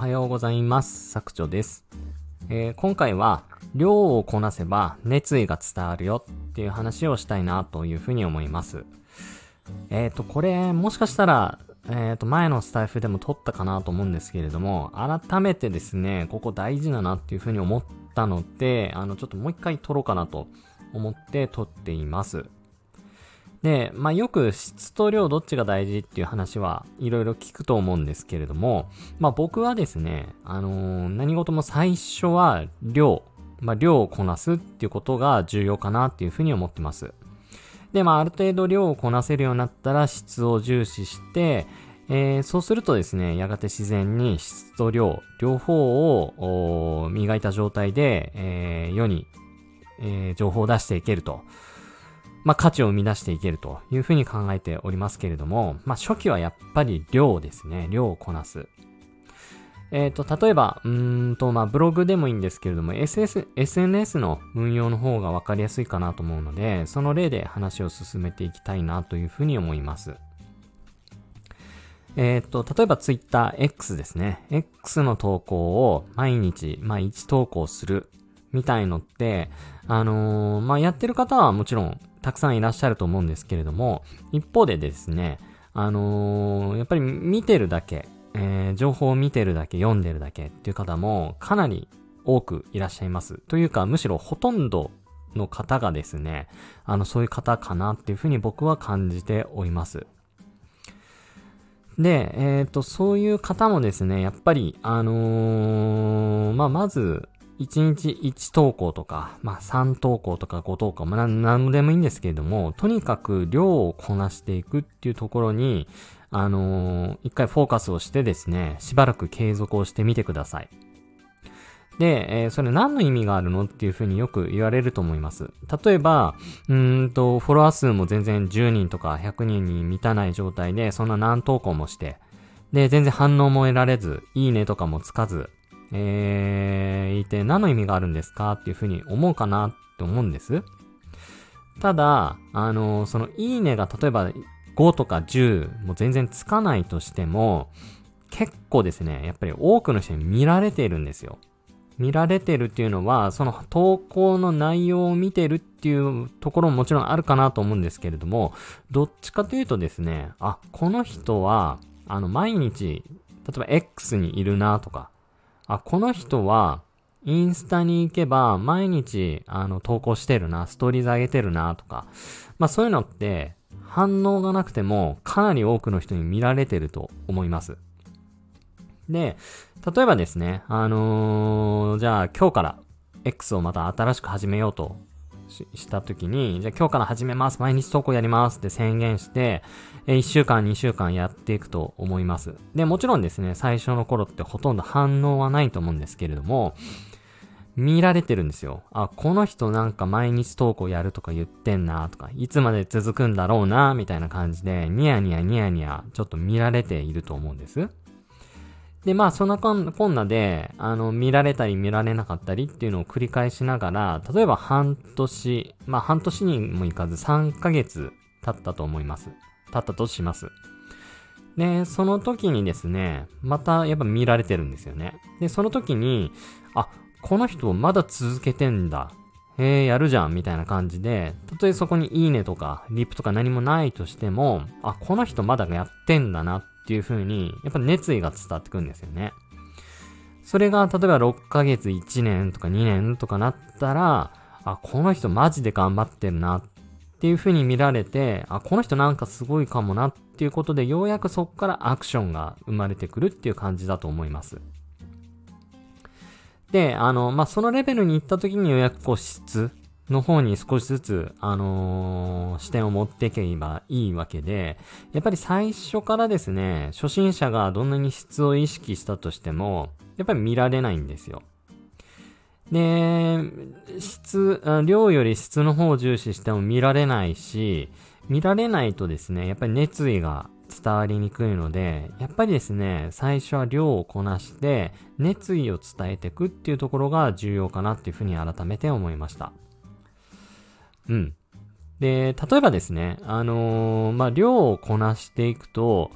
はようございます。作長です。えー、今回は、量をこなせば熱意が伝わるよっていう話をしたいなというふうに思います。えっ、ー、と、これ、もしかしたら、えっ、ー、と、前のスタイフでも撮ったかなと思うんですけれども、改めてですね、ここ大事だなっていうふうに思ったので、あの、ちょっともう一回撮ろうかなと思って撮っています。で、まあ、よく質と量どっちが大事っていう話はいろいろ聞くと思うんですけれども、まあ、僕はですね、あのー、何事も最初は量、まあ、量をこなすっていうことが重要かなっていうふうに思ってます。で、まあ、ある程度量をこなせるようになったら質を重視して、えー、そうするとですね、やがて自然に質と量、両方を磨いた状態で、えー、世に、えー、情報を出していけると。まあ、価値を生み出していけるというふうに考えておりますけれども、まあ、初期はやっぱり量ですね。量をこなす。えっ、ー、と、例えば、うんと、まあ、ブログでもいいんですけれども、SS、SNS の運用の方がわかりやすいかなと思うので、その例で話を進めていきたいなというふうに思います。えっ、ー、と、例えば Twitter X ですね。X の投稿を毎日、まあ、1投稿するみたいのって、あのー、まあ、やってる方はもちろんたくさんいらっしゃると思うんですけれども、一方でですね、あのー、やっぱり見てるだけ、えー、情報を見てるだけ、読んでるだけっていう方もかなり多くいらっしゃいます。というか、むしろほとんどの方がですね、あの、そういう方かなっていうふうに僕は感じております。で、えっ、ー、と、そういう方もですね、やっぱり、あのー、まあ、まず、1日1投稿とか、まあ3投稿とか5投稿、まあ何でもいいんですけれども、とにかく量をこなしていくっていうところに、あのー、一回フォーカスをしてですね、しばらく継続をしてみてください。で、えー、それ何の意味があるのっていうふうによく言われると思います。例えば、うんと、フォロワー数も全然10人とか100人に満たない状態で、そんな何投稿もして、で、全然反応も得られず、いいねとかもつかず、えー、いて何の意味があるんですかっていうふうに思うかなって思うんです。ただ、あのー、そのいいねが例えば5とか10も全然つかないとしても、結構ですね、やっぱり多くの人に見られているんですよ。見られてるっていうのは、その投稿の内容を見てるっていうところももちろんあるかなと思うんですけれども、どっちかというとですね、あ、この人は、あの、毎日、例えば X にいるなとか、あ、この人は、インスタに行けば、毎日、あの、投稿してるな、ストーリーズ上げてるな、とか。まあそういうのって、反応がなくても、かなり多くの人に見られてると思います。で、例えばですね、あのー、じゃあ今日から X をまた新しく始めようとした時に、じゃあ今日から始めます、毎日投稿やりますって宣言して、え1週間、2週間やっていくと思います。で、もちろんですね、最初の頃ってほとんど反応はないと思うんですけれども、見られてるんですよ。あ、この人なんか毎日投稿やるとか言ってんなとか、いつまで続くんだろうなみたいな感じで、ニヤニヤニヤニヤ、ちょっと見られていると思うんです。で、まあ、そんなこんなで、あの、見られたり見られなかったりっていうのを繰り返しながら、例えば半年、まあ、半年にもいかず3ヶ月経ったと思います。経ったとします。で、その時にですね、またやっぱ見られてるんですよね。で、その時に、あ、この人まだ続けてんだ。へえ、やるじゃん、みたいな感じで、たとえそこにいいねとか、リップとか何もないとしても、あ、この人まだやってんだなっっていう風に、やっぱ熱意が伝わってくるんですよね。それが、例えば6ヶ月、1年とか2年とかなったら、あ、この人マジで頑張ってるなっていう風に見られて、あ、この人なんかすごいかもなっていうことで、ようやくそこからアクションが生まれてくるっていう感じだと思います。で、あの、まあ、そのレベルに行った時にようやくこう質の方に少しずつ、あのー、視点を持っていけばいいわけで、やっぱり最初からですね、初心者がどんなに質を意識したとしても、やっぱり見られないんですよ。で、質、量より質の方を重視しても見られないし、見られないとですね、やっぱり熱意が伝わりにくいので、やっぱりですね、最初は量をこなして、熱意を伝えていくっていうところが重要かなっていうふうに改めて思いました。うん。で、例えばですね、あのー、まあ、量をこなしていくと、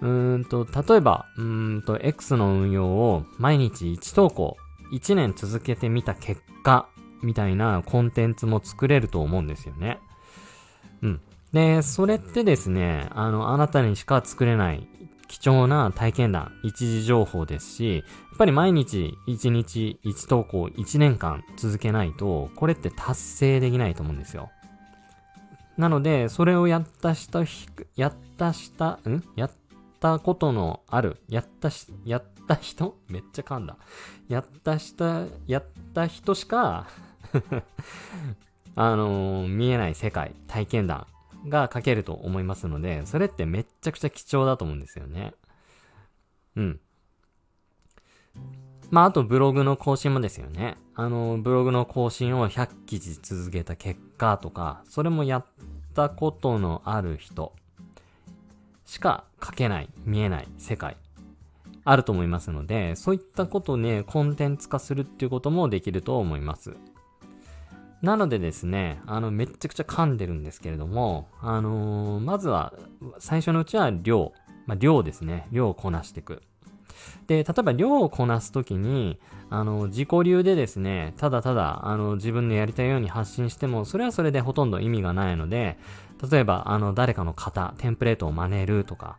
うんと、例えば、うんと、X の運用を毎日1投稿、1年続けてみた結果、みたいなコンテンツも作れると思うんですよね。うん。で、それってですね、あの、あなたにしか作れない貴重な体験談、一時情報ですし、やっぱり毎日1日1投稿1年間続けないと、これって達成できないと思うんですよ。なので、それをやった人、やったした、ん？やったことのある、やったし、やった人？めっちゃ噛んだ。やったした、やった人しか あのー、見えない世界、体験談が書けると思いますので、それってめっちゃくちゃ貴重だと思うんですよね。うん。まあ、あとブログの更新もですよね。あの、ブログの更新を100記事続けた結果とか、それもやったことのある人しか書けない、見えない世界、あると思いますので、そういったことをね、コンテンツ化するっていうこともできると思います。なのでですね、あの、めっちゃくちゃ噛んでるんですけれども、あのー、まずは、最初のうちは量、まあ、量ですね、量をこなしていく。で、例えば量をこなすときに、あの、自己流でですね、ただただ、あの、自分のやりたいように発信しても、それはそれでほとんど意味がないので、例えば、あの、誰かの型、テンプレートを真似るとか、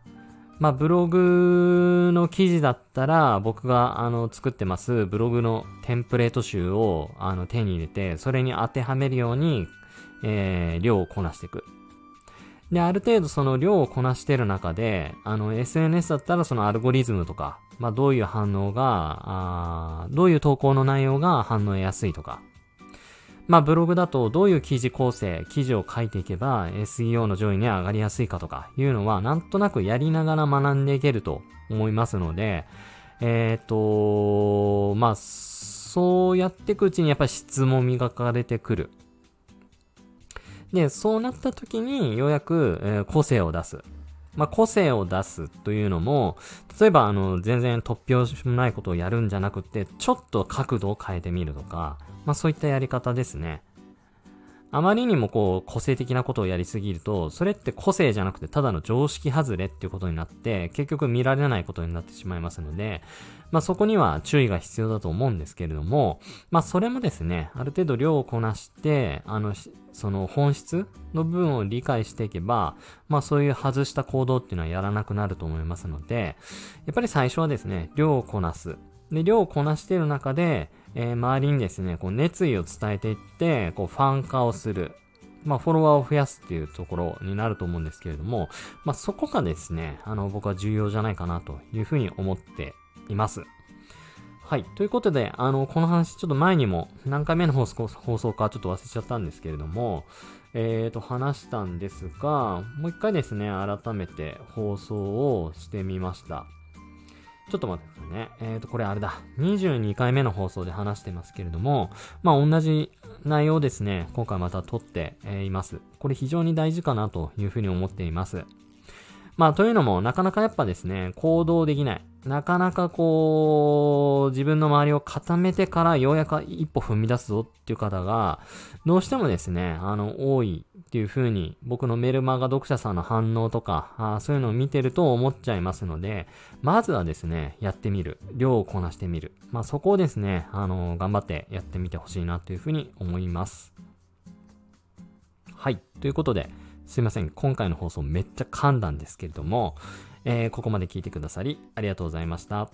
まあ、ブログの記事だったら、僕が、あの、作ってます、ブログのテンプレート集を、あの、手に入れて、それに当てはめるように、えー、量をこなしていく。で、ある程度その量をこなしてる中で、あの、SNS だったらそのアルゴリズムとか、まあ、どういう反応が、あどういう投稿の内容が反応やすいとか、まあブログだとどういう記事構成、記事を書いていけば SEO の上位に上がりやすいかとかいうのはなんとなくやりながら学んでいけると思いますので、えっ、ー、と、まあそうやっていくうちにやっぱり質も磨かれてくる。で、そうなった時にようやく、えー、個性を出す。まあ、個性を出すというのも、例えば、あの、全然突拍子もないことをやるんじゃなくて、ちょっと角度を変えてみるとか、まあ、そういったやり方ですね。あまりにもこう、個性的なことをやりすぎると、それって個性じゃなくてただの常識外れっていうことになって、結局見られないことになってしまいますので、まあそこには注意が必要だと思うんですけれども、まあそれもですね、ある程度量をこなして、あの、その本質の部分を理解していけば、まあそういう外した行動っていうのはやらなくなると思いますので、やっぱり最初はですね、量をこなす。で、量をこなしている中で、えー、周りにですね、こう熱意を伝えていって、こうファン化をする。まあ、フォロワーを増やすっていうところになると思うんですけれども、まあ、そこがですね、あの、僕は重要じゃないかなというふうに思っています。はい。ということで、あの、この話、ちょっと前にも何回目の放送放送かちょっと忘れちゃったんですけれども、えーと、話したんですが、もう一回ですね、改めて放送をしてみました。ちょっと待ってくださいね。えっ、ー、と、これあれだ。22回目の放送で話してますけれども、まあ同じ内容ですね、今回また撮っています。これ非常に大事かなというふうに思っています。まあというのも、なかなかやっぱですね、行動できない。なかなかこう、自分の周りを固めてからようやく一歩踏み出すぞっていう方が、どうしてもですね、あの、多いっていう風に、僕のメルマガ読者さんの反応とか、あそういうのを見てると思っちゃいますので、まずはですね、やってみる。量をこなしてみる。まあそこをですね、あの、頑張ってやってみてほしいなという風に思います。はい。ということで、すいません。今回の放送めっちゃ噛んだんですけれども、えー、ここまで聞いてくださりありがとうございました。